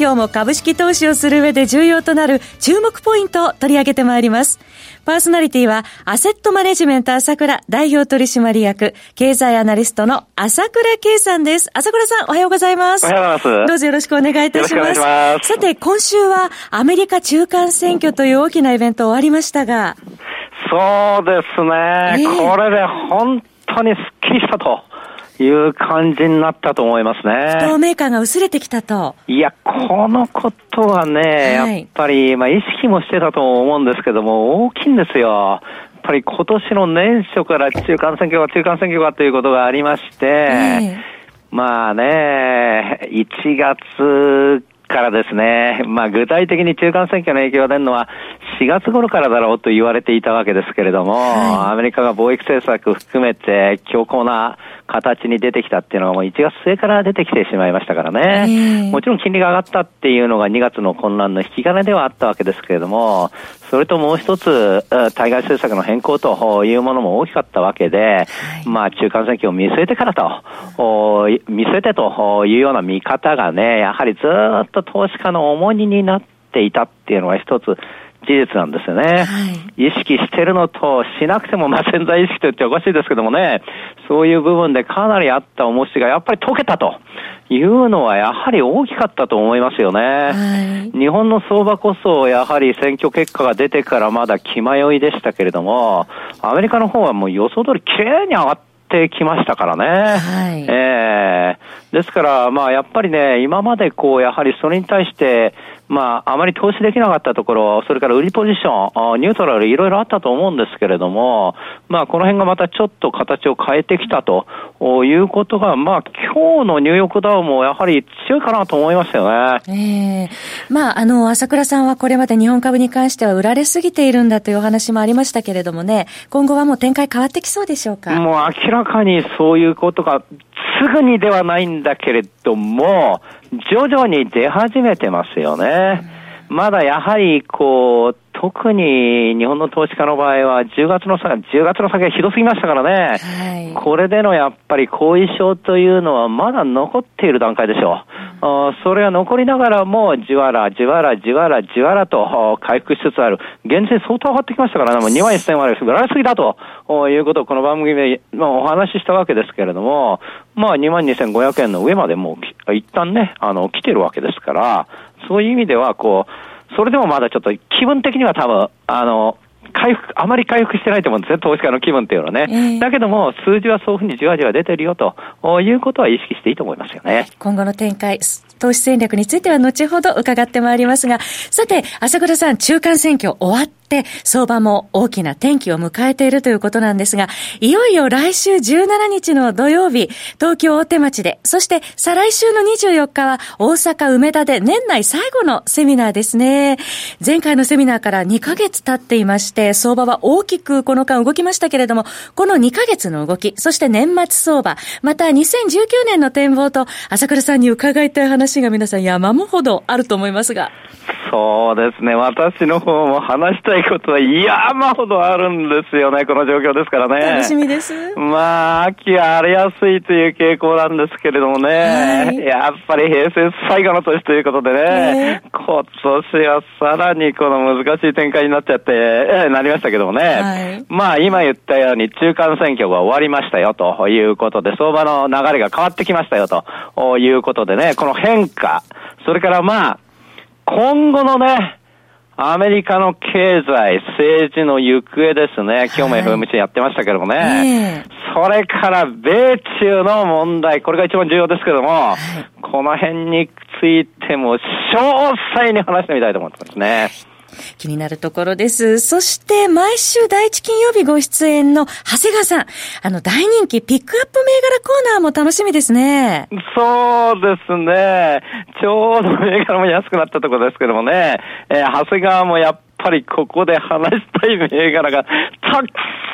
今日も株式投資をする上で重要となる注目ポイントを取り上げてまいりますパーソナリティは、アセットマネジメント朝倉代表取締役、経済アナリストの朝倉慶さんです。朝倉さん、おはようございます。おはようございます。どうぞよろしくお願いいたします。ますさて、今週はアメリカ中間選挙という大きなイベント終わりましたが。そうですね。えー、これで本当にスッキリしたと。いう感じになったと思いますね。不透明感が薄れてきたと。いや、このことはね、はい、やっぱり、まあ、意識もしてたと思うんですけども、大きいんですよ。やっぱり今年の年初から中間選挙が中間選挙がということがありまして、えー、まあね、1月からですね、まあ具体的に中間選挙の影響が出るのは4月頃からだろうと言われていたわけですけれども、はい、アメリカが貿易政策含めて強硬な形に出てきたっていうのはもう1月末から出てきてしまいましたからね。もちろん金利が上がったっていうのが2月の混乱の引き金ではあったわけですけれども、それともう一つ、対外政策の変更というものも大きかったわけで、はい、まあ中間選挙を見据えてからと、見据えてというような見方がね、やはりずっと投資家の重荷になっていたっていうのが一つ事実なんですよね。はい、意識してるのと、しなくても、まあ、潜在意識と言っておかしいですけどもね、そういう部分でかなりあった重しがやっぱり解けたというのはやはり大きかったと思いますよね。はい、日本の相場こそやはり選挙結果が出てからまだ気迷いでしたけれども、アメリカの方はもう予想通り綺麗に上がってきましたからね。はい、えー、ですから、まあやっぱりね、今までこう、やはりそれに対して、まあ、あまり投資できなかったところ、それから売りポジション、ニュートラルいろいろあったと思うんですけれども、まあ、この辺がまたちょっと形を変えてきたということが、まあ、今日のニューヨークダウもやはり強いかなと思いましたよね。ええー、まあ、あの、朝倉さんはこれまで日本株に関しては売られすぎているんだというお話もありましたけれどもね、今後はもう展開変わってきそうでしょうか？もう明らかにそういうことが、すぐにではないんだけれども、徐々に出始めてますよね。まだやはり、こう、特に日本の投資家の場合は、10月の差、10月の先がひどすぎましたからね、はい、これでのやっぱり後遺症というのはまだ残っている段階でしょう。うん、それは残りながらも、じわら、じわら、じわら、じわらと回復しつつある。現在相当上がってきましたからね、もう2万1000割売られすぎだということをこの番組で、まあ、お話ししたわけですけれども、まあ2万2500円の上までもう一旦ね、あの、来てるわけですから、そういう意味では、こう、それでもまだちょっと気分的には多分、あの、回復、あまり回復してないと思うんですね、投資家の気分っていうのはね。えー、だけども、数字はそういうふうにじわじわ出てるよということは意識していいと思いますよね。今後の展開、投資戦略については後ほど伺ってまいりますが、さて、朝倉さん、中間選挙終わっ、相場も大きな転機を迎えているということなんですが、いよいよ来週17日の土曜日、東京大手町で、そして再来週の24日は大阪梅田で年内最後のセミナーですね。前回のセミナーから2ヶ月経っていまして、相場は大きくこの間動きましたけれども、この2ヶ月の動き、そして年末相場、また2019年の展望と、朝倉さんに伺いたい話が皆さん山もほどあると思いますが。そうですね。私の方も話したいことは山ほどあるんですよね。この状況ですからね。楽しみです。まあ、秋は荒れやすいという傾向なんですけれどもね。はい、やっぱり平成最後の年ということでね。今年はさらにこの難しい展開になっちゃって、えなりましたけどもね。はい、まあ、今言ったように中間選挙が終わりましたよということで、相場の流れが変わってきましたよということでね、この変化、それからまあ、今後のね、アメリカの経済、政治の行方ですね。今日も FMC やってましたけどもね。はい、それから米中の問題、これが一番重要ですけども、はい、この辺についても詳細に話してみたいと思ってますね。気になるところです。そして、毎週第一金曜日ご出演の長谷川さん。あの、大人気ピックアップ銘柄コーナーも楽しみですね。そうですね。ちょうど銘柄も安くなったところですけどもね。えー、長谷川もやっぱりここで話したい銘柄がたく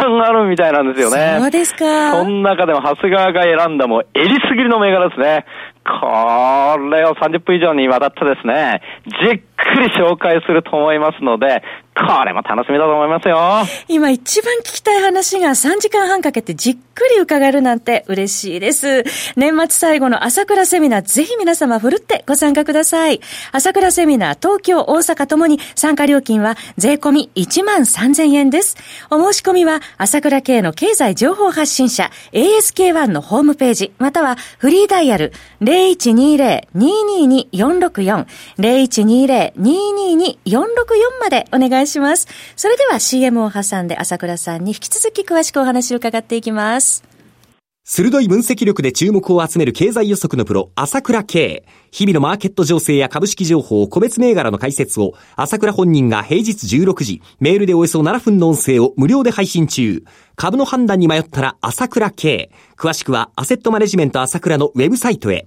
さんあるみたいなんですよね。そうですか。その中でも長谷川が選んだもう、えりすぎりの銘柄ですね。これを30分以上にわたってですね、じっくり紹介すると思いますので、これも楽しみだと思いますよ。今一番聞きたい話が3時間半かけてじっくり伺えるなんて嬉しいです。年末最後の朝倉セミナー、ぜひ皆様ふるってご参加ください。朝倉セミナー、東京、大阪ともに参加料金は税込み1万3000円です。お申し込みは朝倉系の経済情報発信者 ASK1 のホームページ、またはフリーダイヤル0120-222-464 0120-222-464までお願いします。それでは CM を挟んで朝倉さんに引き続き詳しくお話を伺っていきます。鋭い分析力で注目を集める経済予測のプロ、朝倉慶。日々のマーケット情勢や株式情報、個別銘柄の解説を、朝倉本人が平日16時、メールでおよそ7分の音声を無料で配信中。株の判断に迷ったら朝倉慶。詳しくは、アセットマネジメント朝倉のウェブサイトへ。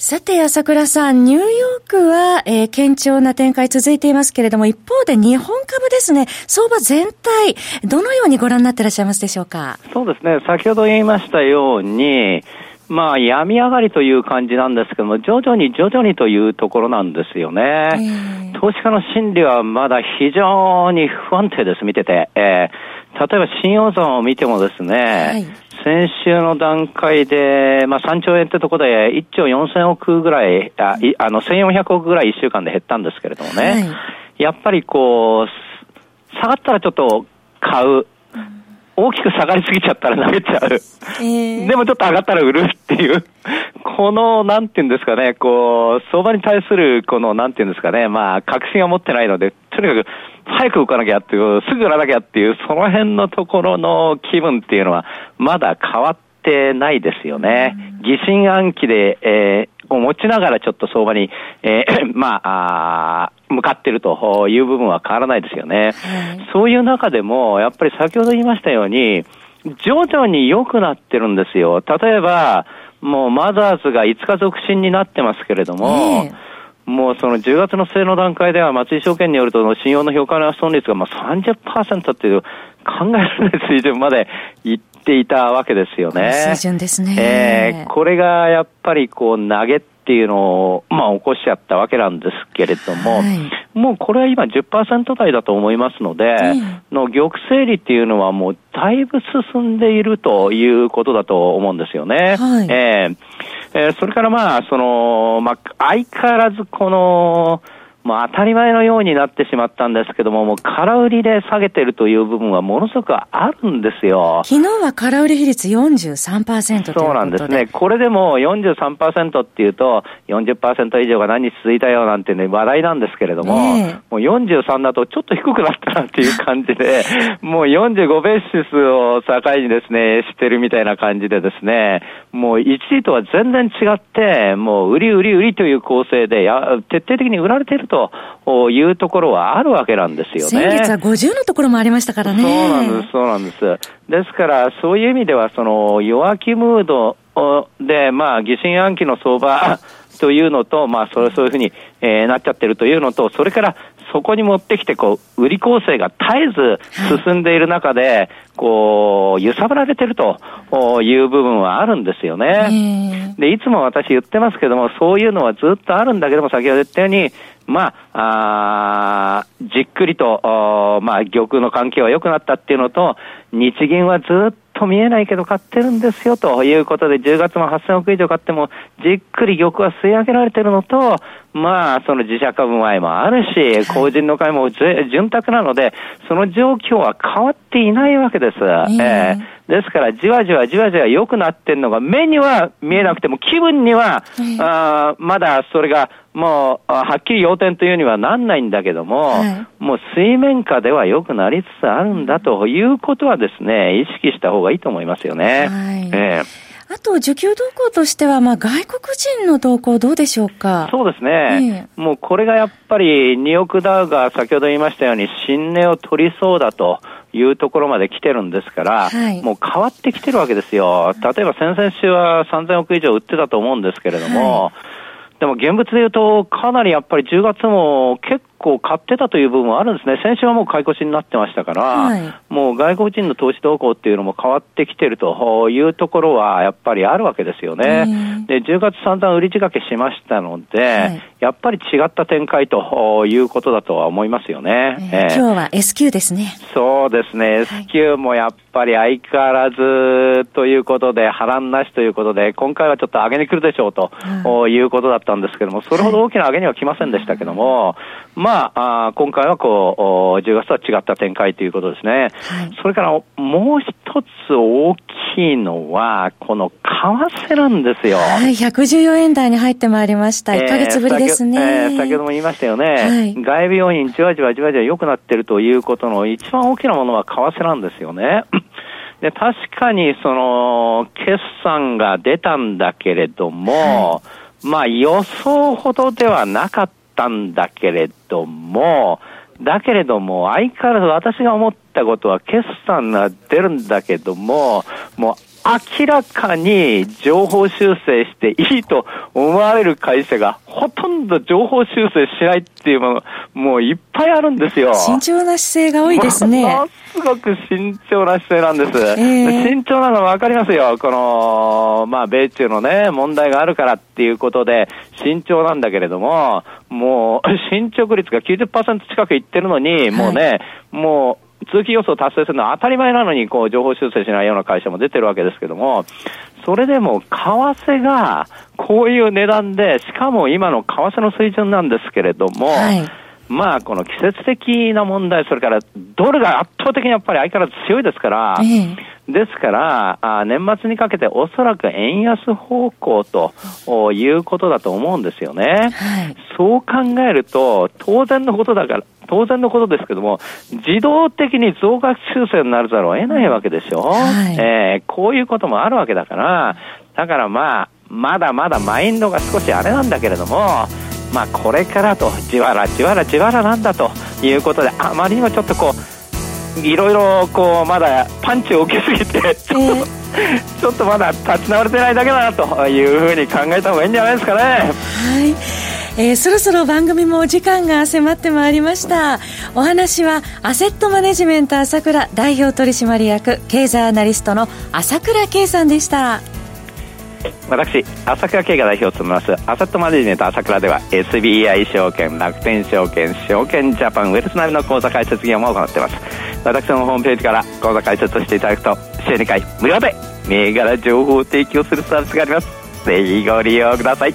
さて、朝倉さん、ニューヨークは、えー、堅調な展開続いていますけれども、一方で日本株ですね、相場全体、どのようにご覧になっていらっしゃいますでしょうか？そうですね、先ほど言いましたように、まあ、病み上がりという感じなんですけども、徐々に徐々にというところなんですよね。投資家の心理はまだ非常に不安定です、見てて。えー、例えば新大山を見てもですね、はい先週の段階で、まあ、3兆円ってところで1兆4000億ぐらい、ああの1400億ぐらい1週間で減ったんですけれどもね、はい、やっぱりこう、下がったらちょっと買う。大きく下がりすぎちゃったら投げちゃう。えー、でもちょっと上がったら売るっていう。この、なんていうんですかね、こう、相場に対する、この、なんていうんですかね、まあ、確信を持ってないので、とにかく、早く動かなきゃっていう、すぐ売らなきゃっていう、その辺のところの気分っていうのは、まだ変わってないですよね。疑心暗鬼で、えー、を持ちながらちょっと相場に、えー、まあ、あ向かっているという部分は変わらないですよね。はい、そういう中でも、やっぱり先ほど言いましたように、徐々に良くなってるんですよ。例えば、もうマザーズが5日続伸になってますけれども、えーもうその10月の末の段階では松井証券によると、信用の評価の損率がまあ30%っていう考えられない水準までいっていたわけですよね。水準ですね。えー、これがやっぱりこう投げっていうのを、まあ、起こしちゃったわけなんですけれども、はい、もうこれは今10%台だと思いますので、の玉成利っていうのはもうだいぶ進んでいるということだと思うんですよね。はい、えーえー、それからまあ、その、まあ、相変わらずこの、まあ、当たり前のようになってしまったんですけども、もう空売りで下げてるという部分はものすごくあるんですよ。昨日は空売り比率43%というそうなんですね。これでも43%っていうと、40%以上が何日続いたよなんてね、話題なんですけれども、ね、もう43だとちょっと低くなったなっていう感じで、もう45ベーシスを境にですね、してるみたいな感じでですね、もう一時とは全然違って、もう売り売り売りという構成でや、徹底的に売られているとというところはあるわけなんですよね。先月は50のところもありましたからね。そうなんです、そうなんです。ですから、そういう意味では、その弱気ムードで、まあ、疑心暗鬼の相場というのと、まあ、それそういうふうに、えー、なっちゃってるというのと、それからそこに持ってきて、こう、売り構成が絶えず進んでいる中で、こう、揺さぶられてるという部分はあるんですよね。で、いつも私言ってますけども、そういうのはずっとあるんだけども、先ほど言ったように、まあ、あじっくりと、まあ、玉の関係は良くなったっていうのと、日銀はずっと見えないけど買ってるんですよということで、10月も8000億以上買っても、じっくり玉は吸い上げられてるのと、まあ、その自社株前もあるし、法人の買いも潤沢なので、その状況は変わっていないわけです。えー、ですから、じわじわじわじわ良くなってるのが、目には見えなくても、気分には、あまだそれが、もう、はっきり要点というにはなんないんだけども、はい、もう水面下では良くなりつつあるんだということはですね、意識した方がいいと思いますよね。はい、えーあと、需給動向としては、まあ、外国人の動向どうでしょうか？そうですね。えもうこれがやっぱり、2億ダウが先ほど言いましたように、新値を取りそうだと。いうところまで来てるんですから、はい、もう変わってきてるわけですよ。例えば先々週は3000億以上売ってたと思うんですけれども、はいでも現物で言うと、かなりやっぱり10月も結構買ってたという部分はあるんですね。先週はもう買い越しになってましたから、はい、もう外国人の投資動向っていうのも変わってきてるというところはやっぱりあるわけですよね。で、10月散々売り仕掛けしましたので、はい、やっぱり違った展開ということだとは思いますよね。えー、今日は S q ですね。そうですね。S q もやっぱり相変わらずということで、波乱なしということで、今回はちょっと上げに来るでしょうと、うん、いうことだったんですけども、それほど大きな上げには来ませんでしたけども、まあ、あ今回はこう、10月とは違った展開ということですね。はい、それからもう一つ大きいのは、この為替なんですよ。はい、114円台に入ってまいりました。1ヶ月ぶりですね。えー、先ほども言いましたよね。はい、外部要因、じわじわじわじわ良くなってるということの一番大きなものは為替なんですよね。で、確かにその、決算が出たんだけれども、はい、まあ予想ほどではなかったんだけれども、だけれども、相変わらず私が思ったことは、決算が出るんだけども、もう明らかに情報修正していいと思われる会社がほとんど情報修正しないっていうもの、もういっぱいあるんですよ。慎重な姿勢が多いですね。ものすごく慎重な姿勢なんです。えー、慎重なのわかりますよ。この、まあ、米中のね、問題があるからっていうことで、慎重なんだけれども、もう、進捗率が90%近くいってるのに、もうね、はい、もう、通期予想達成するのは当たり前なのに、こう、情報修正しないような会社も出てるわけですけども、それでも、為替が、こういう値段で、しかも今の為替の水準なんですけれども、はい。まあ、この季節的な問題、それからドルが圧倒的にやっぱり相変わらず強いですから、ええ、ですから、あ年末にかけておそらく円安方向ということだと思うんですよね。はい、そう考えると、当然のことだから、当然のことですけども、自動的に増額修正になるざるを得ないわけでしょ。はい、えー、こういうこともあるわけだから、だからまあ、まだまだマインドが少しあれなんだけれども、まあ、これからとじわらじわらじわらなんだということであまりにもちょっとこういろいろこうまだパンチを受けすぎてちょっと、えー、ちょっとまだ立ち直れてないだけだなというふうに考えた方がいいんじゃないですかね。はいえー、そろそろ番組もお時間が迫ってまいりましたお話はアセットマネジメント朝倉代表取締役経済アナリストの朝倉圭さんでした私、朝倉慶が代表を務めます、アセットマネジメント朝倉では、SBI 証券、楽天証券、証券ジャパン、ウェルスナビの口座開設業務を行っています。私のホームページから口座開設していただくと、週2回無料で銘柄情報を提供するサービスがあります。ぜひご利用ください。